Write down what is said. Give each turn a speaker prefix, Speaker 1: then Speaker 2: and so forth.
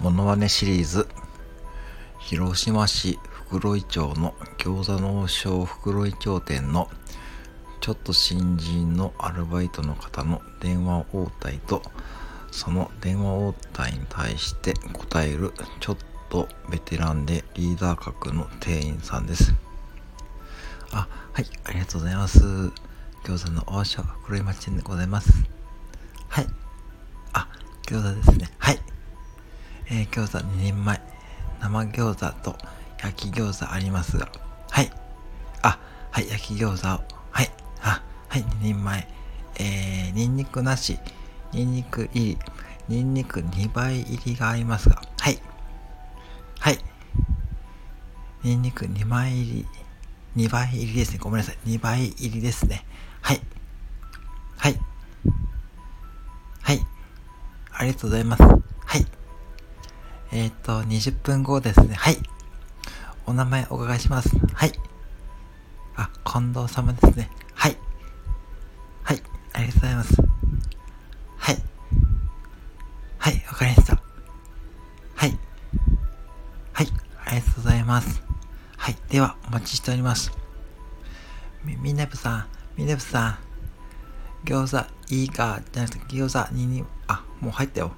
Speaker 1: モノマネシリーズ。広島市袋井町の餃子の王将袋井町店のちょっと新人のアルバイトの方の電話応対とその電話応対に対して答えるちょっとベテランでリーダー格の店員さんです。あはいありがとうございます。餃子の王将袋井町店でございます。はい。あ餃子ですね。はい。えー、餃子2人前、生餃子と焼き餃子ありますが、はい。あ、はい、焼き餃子を、はい、あ、はい、2人前、えー、ニンニクなし、ニンニク入り、ニンニク2倍入りがありますが、はい。はい。ニンニク2枚入り、2倍入りですね。ごめんなさい。2倍入りですね。はい。はい。はい。ありがとうございます。えっ、ー、と、20分後ですね。はい。お名前お伺いします。はい。あ、近藤様ですね。はい。はい。ありがとうございます。はい。はい、わかりました。はい。はい。ありがとうございます。はい。では、お待ちしております。み、みねぶさん、みねぶさん。餃子いいか？じゃなくて、餃子にに、あ、もう入ったよ。